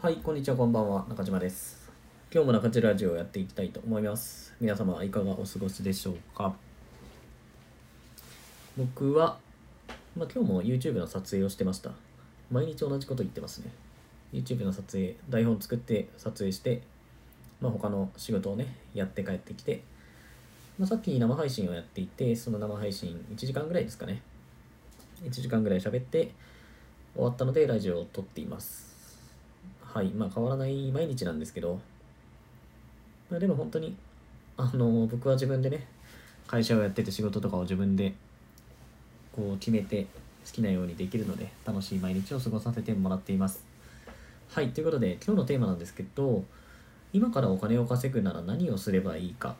はい、こんにちは、こんばんは、中島です。今日も中島ラジオをやっていきたいと思います。皆様、いかがお過ごしでしょうか？僕は、まあ、今日も YouTube の撮影をしてました。毎日同じこと言ってますね。YouTube の撮影、台本作って撮影して、まあ、他の仕事をね、やって帰ってきて、まあ、さっき生配信をやっていて、その生配信1時間ぐらいですかね。1時間ぐらい喋って、終わったのでラジオを撮っています。はい、まあ変わらない毎日なんですけど、まあ、でも本当に、あの、僕は自分でね、会社をやってて仕事とかを自分でこう決めて好きなようにできるので、楽しい毎日を過ごさせてもらっています。はい、ということで今日のテーマなんですけど、今からお金を稼ぐなら何をすればいいか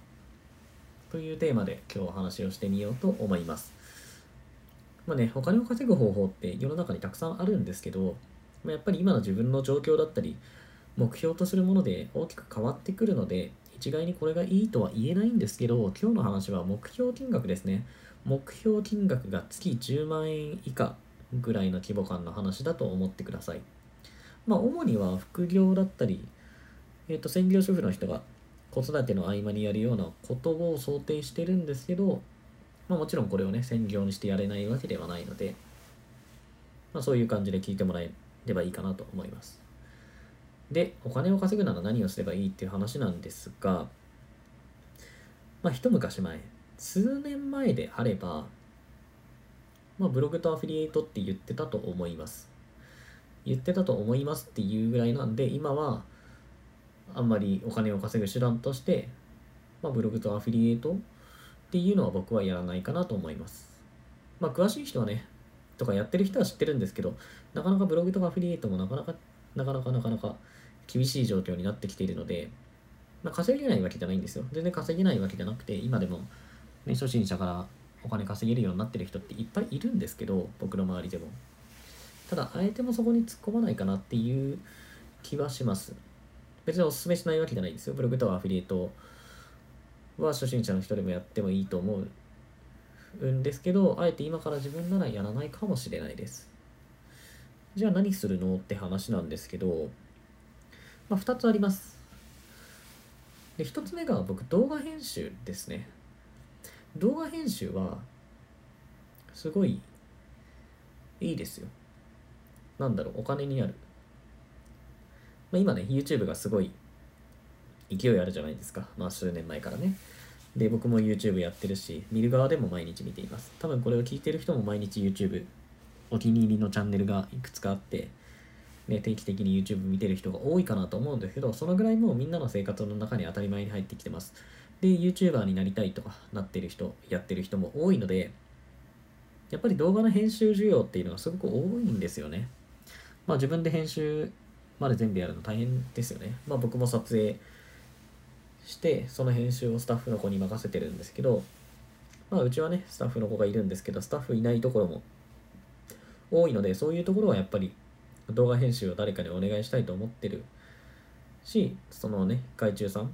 というテーマで今日お話をしてみようと思います。まあね、お金を稼ぐ方法って世の中にたくさんあるんですけど、まやっぱり今の自分の状況だったり、目標とするもので大きく変わってくるので、一概にこれがいいとは言えないんですけど、今日の話は目標金額ですね。目標金額が月10万円以下ぐらいの規模感の話だと思ってください。まあ、主には副業だったり、えっ、と、専業主婦の人が子育ての合間にやるようなことを想定してるんですけど、まあ、もちろんこれをね、専業にしてやれないわけではないので、まあ、そういう感じで聞いてもらえればいいかなと思います。で、お金を稼ぐなら何をすればいいっていう話なんですが、まあ、一昔前、数年前であれば、まあ、ブログとアフィリエイトって言ってたと思います。言ってたと思いますっていうぐらいなんで、今は、あんまりお金を稼ぐ手段として、まあ、ブログとアフィリエイトっていうのは僕はやらないかなと思います。まあ、詳しい人はね、とかやってる人は知ってるんですけど、なかなかブログとかアフィリエイトもなかなか、なかなかなかなか厳しい状況になってきているので、まあ、稼げないわけじゃないんですよ。全然稼げないわけじゃなくて、今でも、ね、初心者からお金稼げるようになってる人っていっぱいいるんですけど、僕の周りでも。ただ、あえてもそこに突っ込まないかなっていう気はします。別にお勧めしないわけじゃないですよ。ブログとアフィリエイトは初心者の人でもやってもいいと思うんですけど、あえて今から自分ならやらないかもしれないです。じゃあ何するのって話なんですけど、まあ、2つあります。で、1つ目が僕、動画編集ですね。動画編集は、すごいいいですよ。なんだろう、お金になる。まあ、今ね、YouTube がすごい勢いあるじゃないですか。まあ、数年前からね。で、僕も YouTube やってるし、見る側でも毎日見ています。多分これを聞いてる人も毎日 YouTube、お気に入りのチャンネルがいくつかあって、ね、定期的に YouTube 見てる人が多いかなと思うんですけど、そのぐらいもうみんなの生活の中に当たり前に入ってきてます。で、YouTuber になりたいとかなってる人、やってる人も多いので、やっぱり動画の編集需要っていうのがすごく多いんですよね。まあ自分で編集まで全部やるの大変ですよね。まあ僕も撮影して、その編集をスタッフの子に任せてるんですけど、まあうちはね、スタッフの子がいるんですけど、スタッフいないところも多いので、そういうところはやっぱり動画編集を誰かにお願いしたいと思ってるし、そのね、外注さん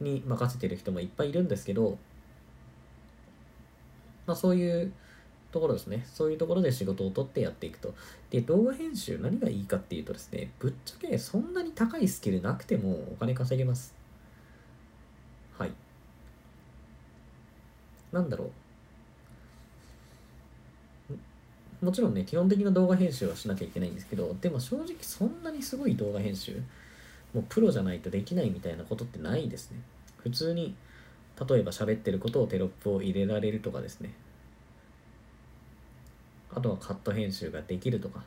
に任せてる人もいっぱいいるんですけど、まあそういうところですね。そういうところで仕事を取ってやっていくと。で、動画編集何がいいかっていうとですね、ぶっちゃけそんなに高いスキルなくてもお金稼げます。はい。なんだろう。もちろんね、基本的な動画編集はしなきゃいけないんですけど、でも正直そんなにすごい動画編集、もうプロじゃないとできないみたいなことってないですね。普通に、例えば喋ってることをテロップを入れられるとかですね。あとはカット編集ができるとか。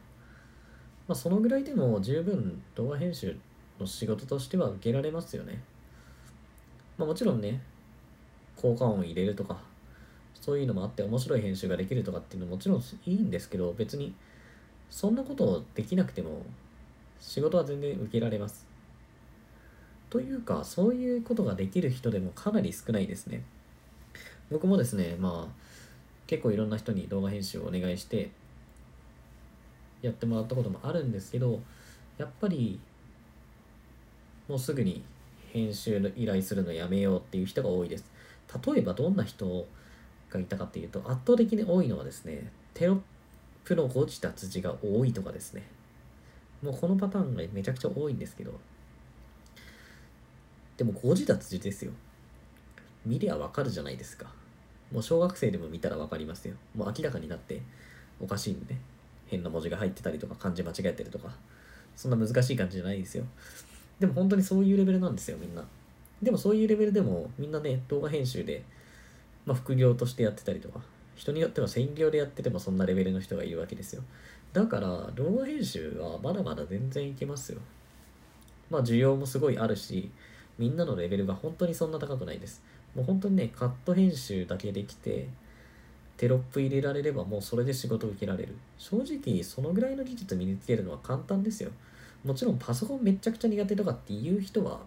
まあそのぐらいでも十分動画編集の仕事としては受けられますよね。まあもちろんね、効果音入れるとか、そういうのもあって面白い編集ができるとかっていうのももちろんいいんですけど、別にそんなことをできなくても仕事は全然受けられます。というか、そういうことができる人でもかなり少ないですね。僕もですね、まあ、結構いろんな人に動画編集をお願いしてやってもらったこともあるんですけど、やっぱりもうすぐに編集の依頼するのやめようっていう人が多いです。例えばどんな人がいたかっていうと、圧倒的に多いのはですね、テロップの誤字脱字が多いとかですね。もうこのパターンがめちゃくちゃ多いんですけどでも誤字脱字ですよ見りゃわかるじゃないですかもう小学生でも見たらわかりますよ。もう明らかになっておかしいんでね。変な文字が入ってたりとか漢字間違えてるとか。そんな難しい感じじゃないですよ。でも本当にそういうレベルなんですよみんな。でもそういうレベルでもみんなね動画編集で、まあ、副業としてやってたりとか。人によっては専業でやっててもそんなレベルの人がいるわけですよ。だから動画編集はまだまだ全然いけますよ。まあ需要もすごいあるしみんなのレベルが本当にそんな高くないです。もう本当にねカット編集だけできてテロップ入れられればもうそれで仕事受けられる正直そのぐらいの技術身につけるのは簡単ですよもちろんパソコンめちゃくちゃ苦手とかっていう人は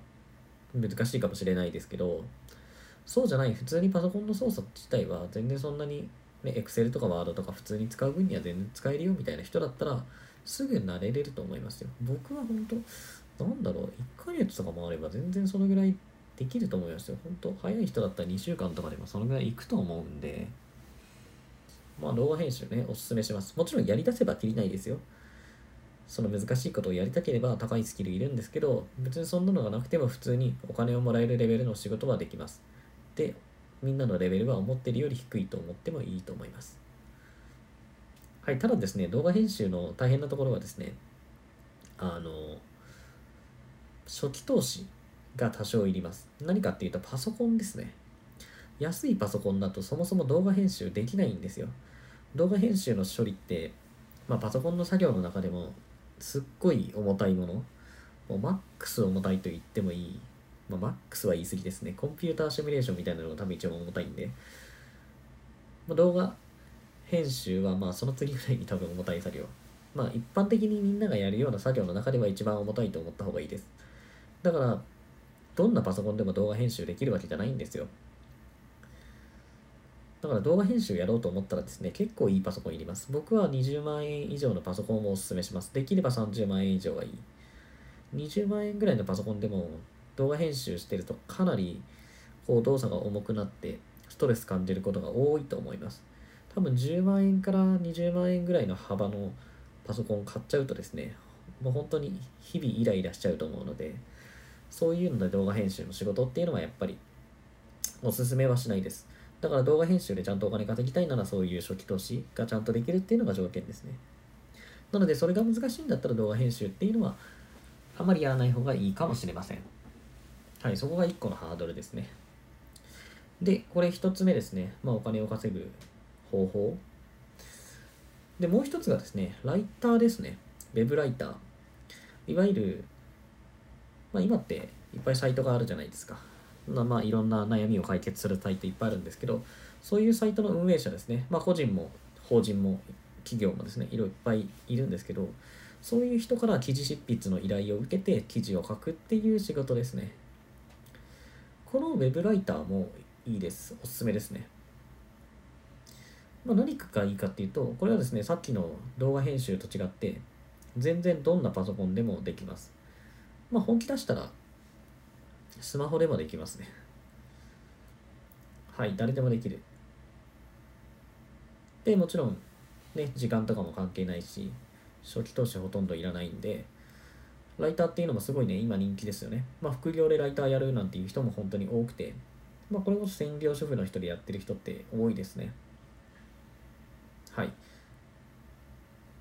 難しいかもしれないですけどそうじゃない普通にパソコンの操作自体は全然そんなにね、Excel とか Word とか普通に使う分には全然使えるよみたいな人だったらすぐ慣れれると思いますよ。僕は本当なんだろう、1ヶ月とかもあれば全然そのぐらいできると思いますよ。本当早い人だったら2週間とかでもそのぐらいいくと思うんで、まあ動画編集ね、おすすめします。もちろんやり出せばきりないですよ。その難しいことをやりたければ高いスキルいるんですけど、別にそんなのがなくても普通にお金をもらえるレベルの仕事はできます。で、みんなのレベルは思ってるより低いと思ってもいいと思います。はい、ただですね、動画編集の大変なところはですね、あの、初期投資が多少いります。何かっていうとパソコンですね。安いパソコンだとそもそも動画編集できないんですよ。動画編集の処理って、まあ、パソコンの作業の中でもすっごい重たいもの、もうマックス重たいと言ってもいいまあ、マックスは言い過ぎですね。コンピューターシミュレーションみたいなのが多分一番重たいんで、まあ、動画編集はまあその次ぐらいに多分重たい作業。まあ一般的にみんながやるような作業の中では一番重たいと思った方がいいです。だから、どんなパソコンでも動画編集できるわけじゃないんですよ。だから動画編集やろうと思ったらですね、結構いいパソコンいります。僕は20万円以上のパソコンをおすすめします。できれば30万円以上がいい。20万円ぐらいのパソコンでも動画編集してるとかなりこう動作が重くなってストレス感じることが多いと思います多分10万円から20万円ぐらいの幅のパソコン買っちゃうとですねもう本当に日々イライラしちゃうと思うのでそういうので動画編集の仕事っていうのはやっぱりおすすめはしないですだから動画編集でちゃんとお金稼ぎたいならそういう初期投資がちゃんとできるっていうのが条件ですねなのでそれが難しいんだったら動画編集っていうのはあまりやらない方がいいかもしれませんはい、そこが1個のハードルですね。で、これ1つ目ですね。まあ、お金を稼ぐ方法。で、もう1つがですね、ライターですね。ウェブライター。いわゆる、まあ、今っていっぱいサイトがあるじゃないですか。まあ、いろんな悩みを解決するサイトいっぱいあるんですけど、そういうサイトの運営者ですね。まあ、個人も法人も企業もですね、いろいっぱいいるんですけど、そういう人から記事執筆の依頼を受けて記事を書くっていう仕事ですね。このウェブライターもいいです。おすすめですね。まあ、何がいいかっていうと、これはですね、さっきの動画編集と違って、全然どんなパソコンでもできます。まあ、本気出したら、スマホでもできますね。はい、誰でもできる。で、もちろん、ね、時間とかも関係ないし、初期投資ほとんどいらないんで、ライターっていうのもすごいね、今人気ですよね。まあ、副業でライターやるなんていう人も本当に多くて、まあ、これこそ専業主婦の人でやってる人って多いですね。はい。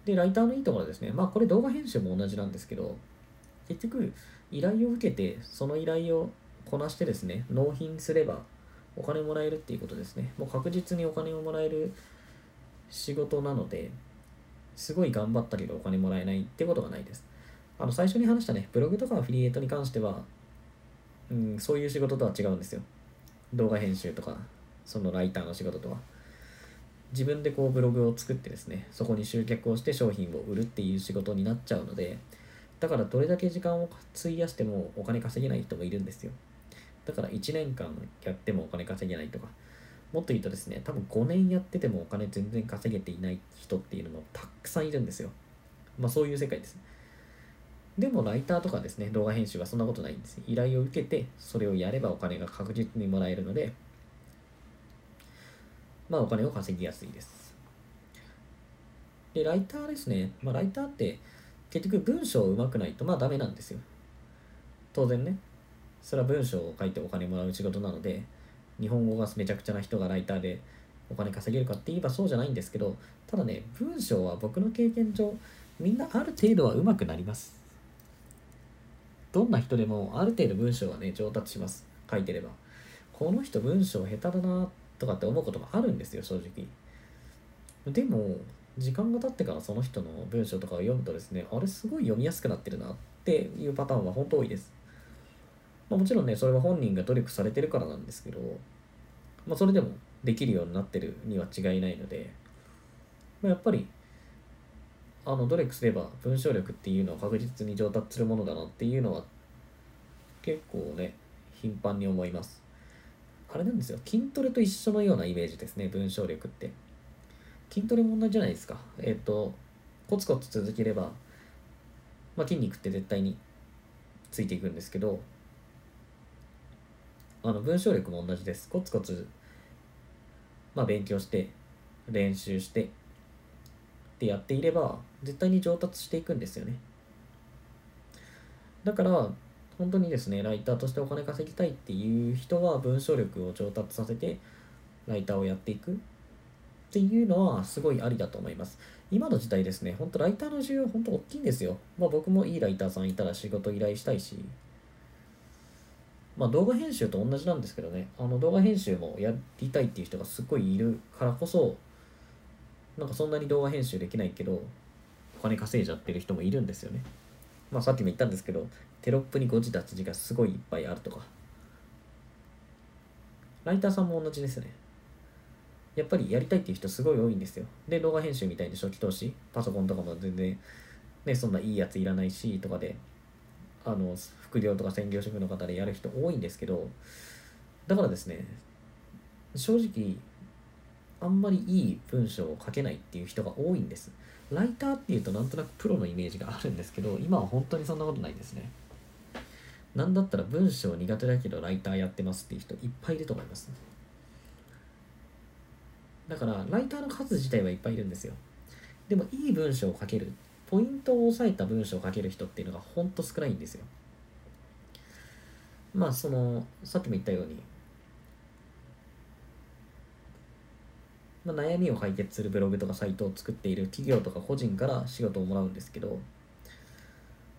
で、ライターのいいところですね。まあ、これ動画編集も同じなんですけど、結局、依頼を受けて、その依頼をこなしてですね、納品すればお金もらえるっていうことですね。もう確実にお金をもらえる仕事なので、すごい頑張ったけどお金もらえないってことがないです。あの最初に話したね、ブログとかアフィリエイトに関しては、うん、そういう仕事とは違うんですよ。動画編集とか、そのライターの仕事とは。自分でこうブログを作ってですね、そこに集客をして商品を売るっていう仕事になっちゃうので、だからどれだけ時間を費やしてもお金稼げない人もいるんですよ。だから1年間やってもお金稼げないとか、もっと言うとですね、多分5年やっててもお金全然稼げていない人っていうのもたくさんいるんですよ。まあそういう世界です。でもライターとかですね、動画編集はそんなことないんです。依頼を受けて、それをやればお金が確実にもらえるので、まあお金を稼ぎやすいです。で、ライターですね。まあライターって結局文章上手くないとまあダメなんですよ。当然ね。それは文章を書いてお金もらう仕事なので日本語がめちゃくちゃな人がライターでお金稼げるかって言えばそうじゃないんですけどただね文章は僕の経験上みんなある程度は上手くなります。どんな人でもある程度文章はね上達します。書いてれば。この人文章下手だなとかって思うこともあるんですよ正直。でも時間が経ってからその人の文章とかを読むとですねあれすごい読みやすくなってるなっていうパターンは本当多いです、まあ、もちろんねそれは本人が努力されてるからなんですけど、まあ、それでもできるようになってるには違いないので、まあ、やっぱりあの努力すれば文章力っていうのは確実に上達するものだなっていうのは結構ね頻繁に思います。あれなんですよ。筋トレと一緒のようなイメージですね文章力って。筋トレも同じじゃないですか。えっ、ー、とコツコツ続ければ、まあ、筋肉って絶対についていくんですけどあの文章力も同じです。コツコツまあ勉強して練習してってやっていれば絶対に上達していくんですよね。だから本当にですねライターとしてお金稼ぎたいっていう人は文章力を上達させてライターをやっていく。っていうのはすごいありだと思います。今の時代ですね本当ライターの需要本当大きいんですよ。まあ僕もいいライターさんいたら仕事依頼したいし。まあ動画編集と同じなんですけどね。あの動画編集もやりたいっていう人がすっごいいるからこそなんかそんなに動画編集できないけどお金稼いじゃってる人もいるんですよね。まあさっきも言ったんですけどテロップに誤字脱字がすごいいっぱいあるとか。ライターさんも同じですね。やっぱりやりたいっていう人すごい多いんですよ。で動画編集みたいに初期投資パソコンとかも全然ねそんないいやついらないしとかであの副業とか専業主婦の方でやる人多いんですけどだからですね正直あんまりいい文章を書けないっていう人が多いんです。ライターっていうとなんとなくプロのイメージがあるんですけど今は本当にそんなことないですね。なんだったら文章苦手だけどライターやってますっていう人いっぱいいると思います、だからライターの数自体はいっぱいいるんですよ。でもいい文章を書けるポイントを押さえた文章を書ける人っていうのがほんと少ないんですよ。まあそのさっきも言ったようにまあ、悩みを解決するブログとかサイトを作っている企業とか個人から仕事をもらうんですけど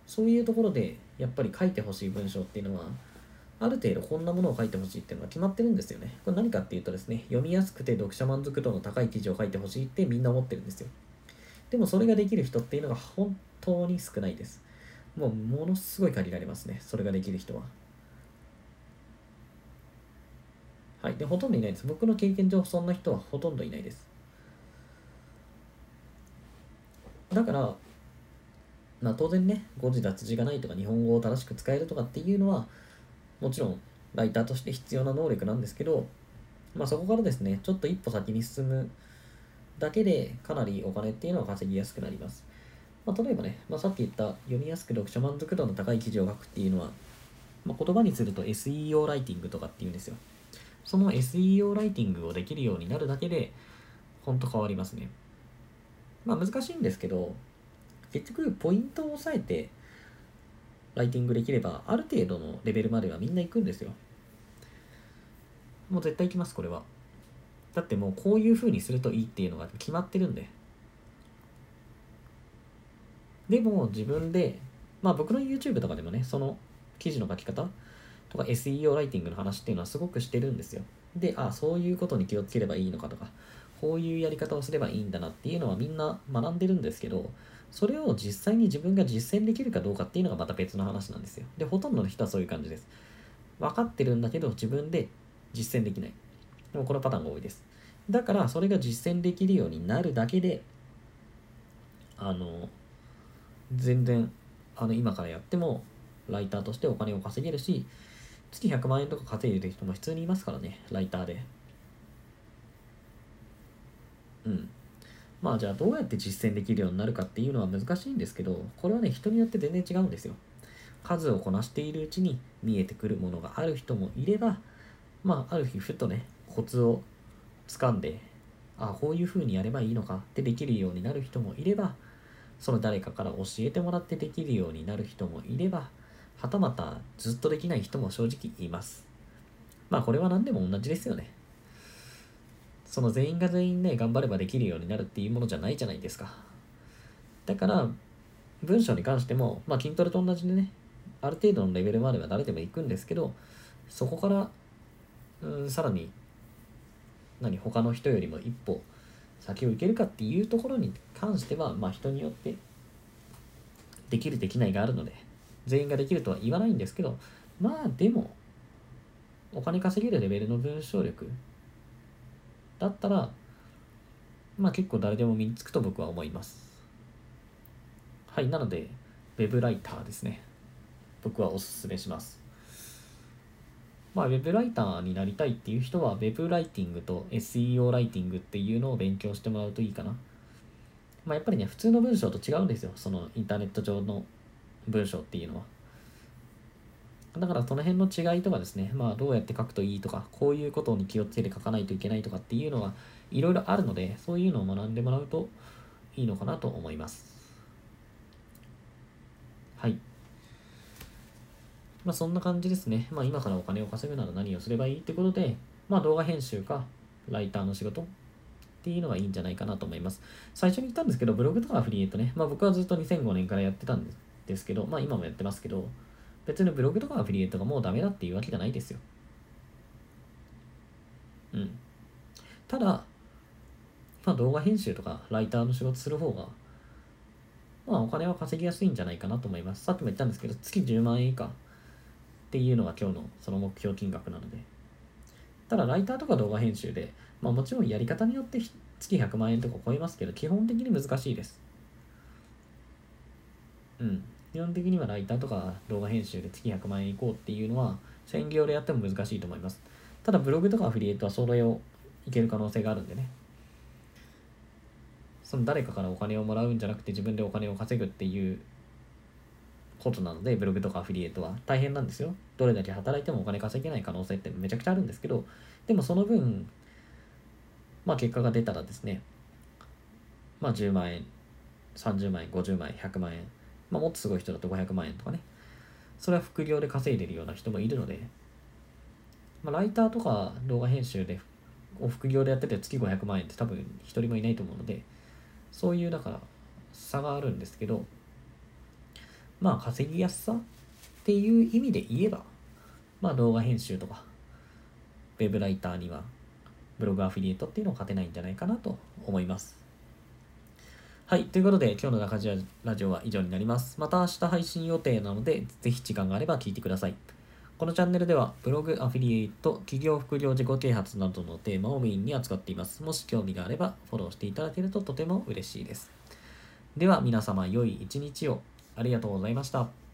そういうところでやっぱり書いてほしい文章っていうのはある程度こんなものを書いてほしいっていうのは決まってるんですよね。これ何かっていうとですね、読みやすくて読者満足度の高い記事を書いてほしいってみんな思ってるんですよ。でもそれができる人っていうのが本当に少ないです。もうものすごい限られますね、それができる人は。はい。で、ほとんどいないです。僕の経験上、そんな人はほとんどいないです。だから、まあ当然ね、誤字脱字がないとか、日本語を正しく使えるとかっていうのは、もちろん、ライターとして必要な能力なんですけど、まあそこからですね、ちょっと一歩先に進むだけで、かなりお金っていうのは稼ぎやすくなります。まあ、例えばね、まあ、さっき言った読みやすく読者満足度の高い記事を書くっていうのは、まあ、言葉にすると SEO ライティングとかっていうんですよ。その SEO ライティングをできるようになるだけで、ほんと変わりますね。まあ難しいんですけど、結局ポイントを押さえてライティングできれば、ある程度のレベルまではみんな行くんですよ。もう絶対行きます、これは。だってもうこういう風にするといいっていうのが決まってるんで。でも自分で、まあ僕の YouTube とかでもね、その記事の書き方とか SEO ライティングの話っていうのはすごくしてるんですよ。で、あ、そういうことに気をつければいいのかとか、こういうやり方をすればいいんだなっていうのはみんな学んでるんですけど、それを実際に自分が実践できるかどうかっていうのがまた別の話なんですよ。で、ほとんどの人はそういう感じです。分かってるんだけど自分で実践できない。でもこのパターンが多いです。だからそれが実践できるようになるだけで、あの、全然、あの、今からやってもライターとしてお金を稼げるし、月100万円とか稼いでる人も普通にいますからね、ライターで。うん。まあじゃあどうやって実践できるようになるかっていうのは難しいんですけど、これはね、人によって全然違うんですよ。数をこなしているうちに見えてくるものがある人もいれば、まあある日ふとね、コツをつかんで、あこういう風にやればいいのかってできるようになる人もいれば、その誰かから教えてもらってできるようになる人もいれば、はたまたずっとできない人も正直います。まあこれは何でも同じですよね。その全員が全員ね、頑張ればできるようになるっていうものじゃないじゃないですか。だから、文章に関しても、まあ筋トレと同じでね、ある程度のレベルまでは誰でも行くんですけど、そこから、うん、さらに、何、他の人よりも一歩先を行けるかっていうところに関しては、まあ人によってできるできないがあるので、全員ができるとは言わないんですけど、まあでも、お金稼げるレベルの文章力だったら、まあ結構誰でも身につくと僕は思います。はい、なので、ウェブライターですね。僕はおすすめします。まあ、ウェブライターになりたいっていう人は、ウェブライティングと SEO ライティングっていうのを勉強してもらうといいかな。まあ、やっぱりね、普通の文章と違うんですよ。そのインターネット上の文章っていうのは。だからその辺の違いとかですね、まあどうやって書くといいとか、こういうことに気をつけて書かないといけないとかっていうのはいろいろあるので、そういうのを学んでもらうといいのかなと思います。はい。まあそんな感じですね。まあ今からお金を稼ぐなら何をすればいいってことで、まあ動画編集か、ライターの仕事っていうのがいいんじゃないかなと思います。最初に言ったんですけど、ブログとかアフリーエイトね、まあ僕はずっと2005年からやってたんですけど、まあ今もやってますけど、別にブログとかアフィリエイトがもうダメだっていうわけじゃないですよ。うん。ただ、まあ動画編集とかライターの仕事する方が、まあお金は稼ぎやすいんじゃないかなと思います。さっきも言ったんですけど、月10万円以下っていうのが今日のその目標金額なので。ただライターとか動画編集で、まあもちろんやり方によって月100万円とか超えますけど、基本的に難しいです。うん。基本的にはライターとか動画編集で月100万円いこうっていうのは専業でやっても難しいと思います。ただブログとかアフィリエイトはそれをいける可能性があるんでね。その誰かからお金をもらうんじゃなくて自分でお金を稼ぐっていうことなので、ブログとかアフィリエイトは大変なんですよ。どれだけ働いてもお金稼げない可能性ってめちゃくちゃあるんですけど、でもその分、まあ結果が出たらですね、まあ10万円、30万円、50万円、100万円、まあ、もっとすごい人だと500万円とかね。それは副業で稼いでるような人もいるので、まあ、ライターとか動画編集で副業でやってて月500万円って多分一人もいないと思うので、そういうだから差があるんですけど、まあ稼ぎやすさっていう意味で言えば、まあ動画編集とか、ウェブライターにはブログアフィリエイトっていうのを勝てないんじゃないかなと思います。はい。ということで、今日の中島ラジオは以上になります。また明日配信予定なので、ぜひ時間があれば聞いてください。このチャンネルでは、ブログ、アフィリエイト、企業副業自己啓発などのテーマをメインに扱っています。もし興味があれば、フォローしていただけるととても嬉しいです。では、皆様、良い一日を。ありがとうございました。